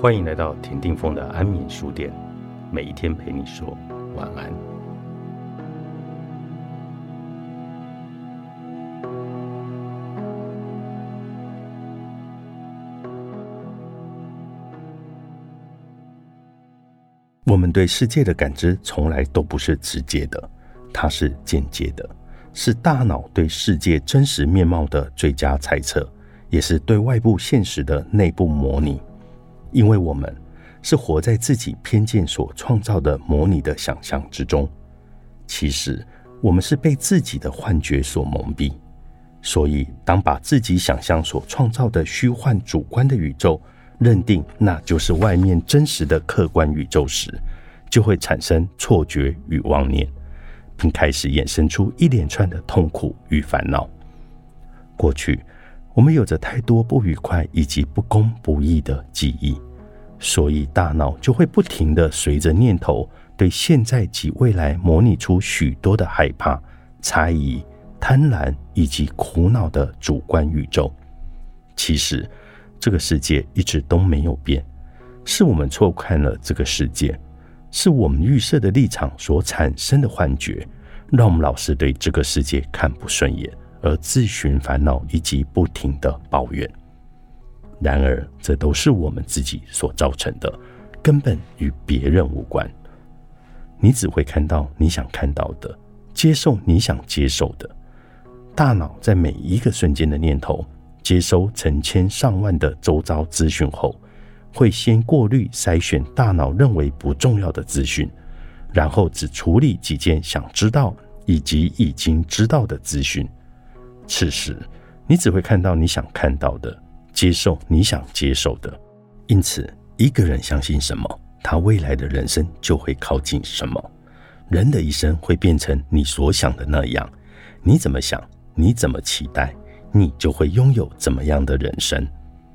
欢迎来到田定峰的安眠书店，每一天陪你说晚安。我们对世界的感知从来都不是直接的，它是间接的，是大脑对世界真实面貌的最佳猜测，也是对外部现实的内部模拟。因为我们是活在自己偏见所创造的模拟的想象之中，其实我们是被自己的幻觉所蒙蔽。所以，当把自己想象所创造的虚幻主观的宇宙认定那就是外面真实的客观宇宙时，就会产生错觉与妄念，并开始衍生出一连串的痛苦与烦恼。过去。我们有着太多不愉快以及不公不义的记忆，所以大脑就会不停的随着念头对现在及未来模拟出许多的害怕、猜疑、贪婪以及苦恼的主观宇宙。其实，这个世界一直都没有变，是我们错看了这个世界，是我们预设的立场所产生的幻觉，让我们老是对这个世界看不顺眼。而自寻烦恼，以及不停的抱怨。然而，这都是我们自己所造成的，根本与别人无关。你只会看到你想看到的，接受你想接受的。大脑在每一个瞬间的念头，接收成千上万的周遭资讯后，会先过滤筛选大脑认为不重要的资讯，然后只处理几件想知道以及已经知道的资讯。此时，你只会看到你想看到的，接受你想接受的。因此，一个人相信什么，他未来的人生就会靠近什么。人的一生会变成你所想的那样。你怎么想，你怎么期待，你就会拥有怎么样的人生。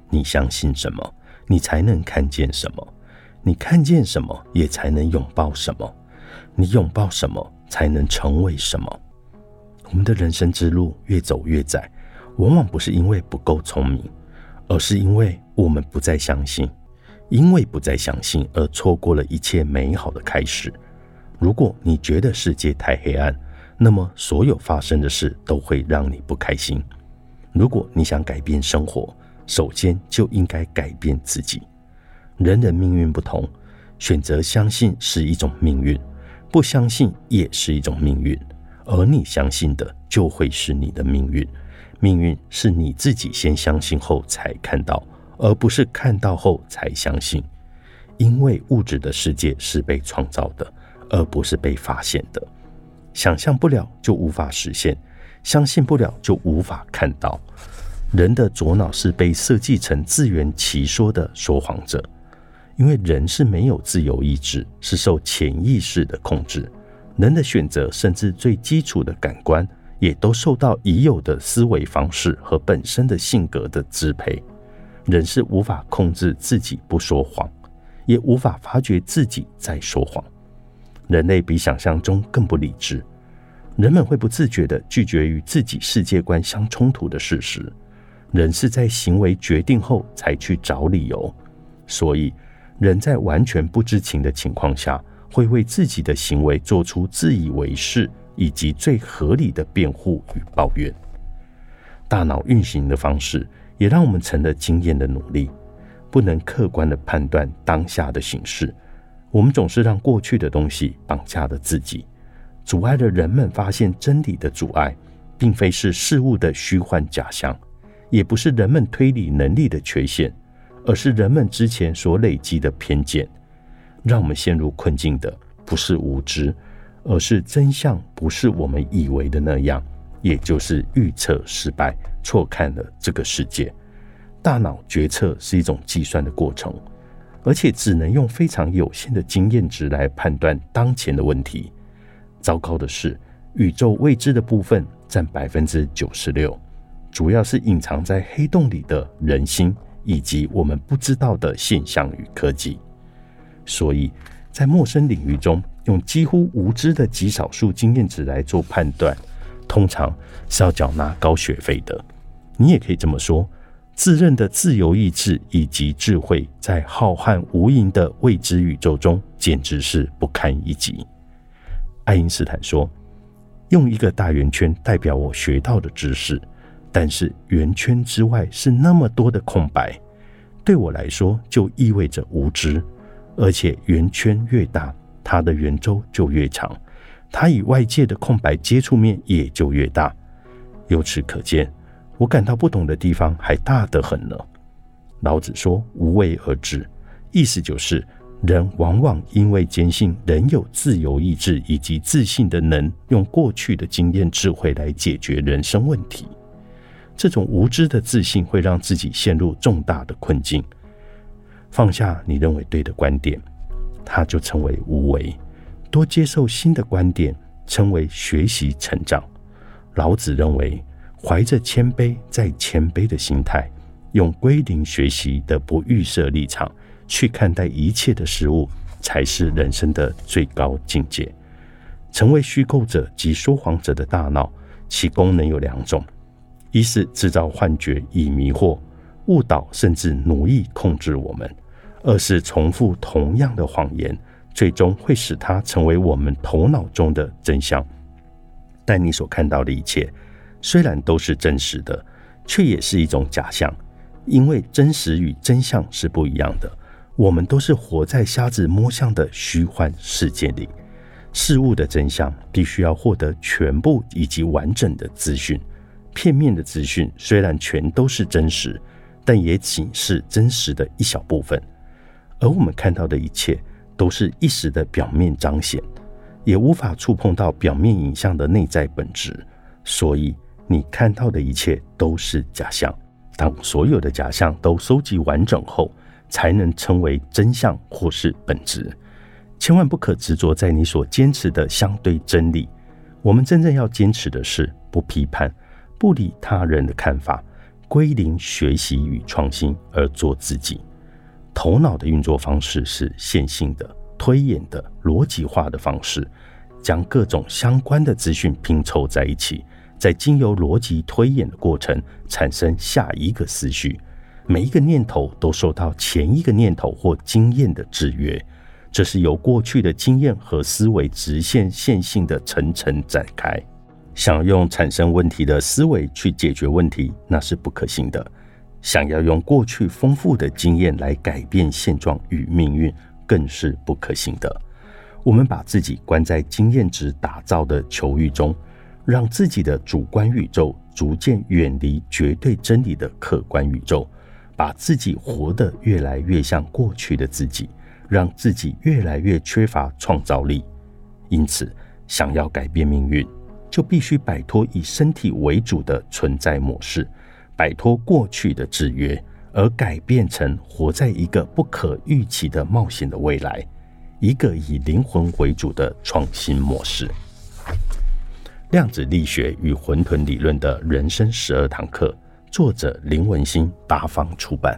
你相信什么，你才能看见什么。你看见什么，也才能拥抱什么。你拥抱什么，才能成为什么。我们的人生之路越走越窄，往往不是因为不够聪明，而是因为我们不再相信，因为不再相信而错过了一切美好的开始。如果你觉得世界太黑暗，那么所有发生的事都会让你不开心。如果你想改变生活，首先就应该改变自己。人人命运不同，选择相信是一种命运，不相信也是一种命运。而你相信的就会是你的命运，命运是你自己先相信后才看到，而不是看到后才相信。因为物质的世界是被创造的，而不是被发现的。想象不了就无法实现，相信不了就无法看到。人的左脑是被设计成自圆其说的说谎者，因为人是没有自由意志，是受潜意识的控制。人的选择，甚至最基础的感官，也都受到已有的思维方式和本身的性格的支配。人是无法控制自己不说谎，也无法发觉自己在说谎。人类比想象中更不理智，人们会不自觉地拒绝与自己世界观相冲突的事实。人是在行为决定后才去找理由，所以人在完全不知情的情况下。会为自己的行为做出自以为是以及最合理的辩护与抱怨。大脑运行的方式也让我们成了经验的努力，不能客观的判断当下的形势。我们总是让过去的东西绑架了自己，阻碍了人们发现真理的阻碍，并非是事物的虚幻假象，也不是人们推理能力的缺陷，而是人们之前所累积的偏见。让我们陷入困境的不是无知，而是真相不是我们以为的那样，也就是预测失败，错看了这个世界。大脑决策是一种计算的过程，而且只能用非常有限的经验值来判断当前的问题。糟糕的是，宇宙未知的部分占百分之九十六，主要是隐藏在黑洞里的人心以及我们不知道的现象与科技。所以，在陌生领域中，用几乎无知的极少数经验值来做判断，通常是要缴纳高学费的。你也可以这么说，自认的自由意志以及智慧，在浩瀚无垠的未知宇宙中，简直是不堪一击。爱因斯坦说：“用一个大圆圈代表我学到的知识，但是圆圈之外是那么多的空白，对我来说就意味着无知。而且圆圈越大，它的圆周就越长，它与外界的空白接触面也就越大。由此可见。”我感到不懂的地方还大得很呢。老子说“无为而治”，意思就是人往往因为坚信人有自由意志以及自信的能用过去的经验智慧来解决人生问题，这种无知的自信会让自己陷入重大的困境。放下你认为对的观点，它就成为无为；多接受新的观点，称为学习成长。老子认为。怀着谦卑再谦卑的心态，用归零学习的不预设立场去看待一切的事物，才是人生的最高境界。成为虚构者及说谎者的大脑，其功能有两种：一是制造幻觉以迷惑、误导，甚至奴役控制我们；二是重复同样的谎言，最终会使它成为我们头脑中的真相。但你所看到的一切。虽然都是真实的，却也是一种假象，因为真实与真相是不一样的。我们都是活在瞎子摸象的虚幻世界里，事物的真相必须要获得全部以及完整的资讯。片面的资讯虽然全都是真实，但也仅是真实的一小部分。而我们看到的一切，都是一时的表面彰显，也无法触碰到表面影像的内在本质。所以。你看到的一切都是假象。当所有的假象都收集完整后，才能称为真相或是本质。千万不可执着在你所坚持的相对真理。我们真正要坚持的是不批判、不理他人的看法，归零学习与创新，而做自己。头脑的运作方式是线性的、推演的、逻辑化的方式，将各种相关的资讯拼凑在一起。在经由逻辑推演的过程，产生下一个思绪。每一个念头都受到前一个念头或经验的制约，这是由过去的经验和思维直线线性的层层展开。想用产生问题的思维去解决问题，那是不可行的。想要用过去丰富的经验来改变现状与命运，更是不可行的。我们把自己关在经验值打造的囚狱中。让自己的主观宇宙逐渐远离绝对真理的客观宇宙，把自己活得越来越像过去的自己，让自己越来越缺乏创造力。因此，想要改变命运，就必须摆脱以身体为主的存在模式，摆脱过去的制约，而改变成活在一个不可预期的冒险的未来，一个以灵魂为主的创新模式。量子力学与混沌理论的人生十二堂课，作者林文星，八方出版。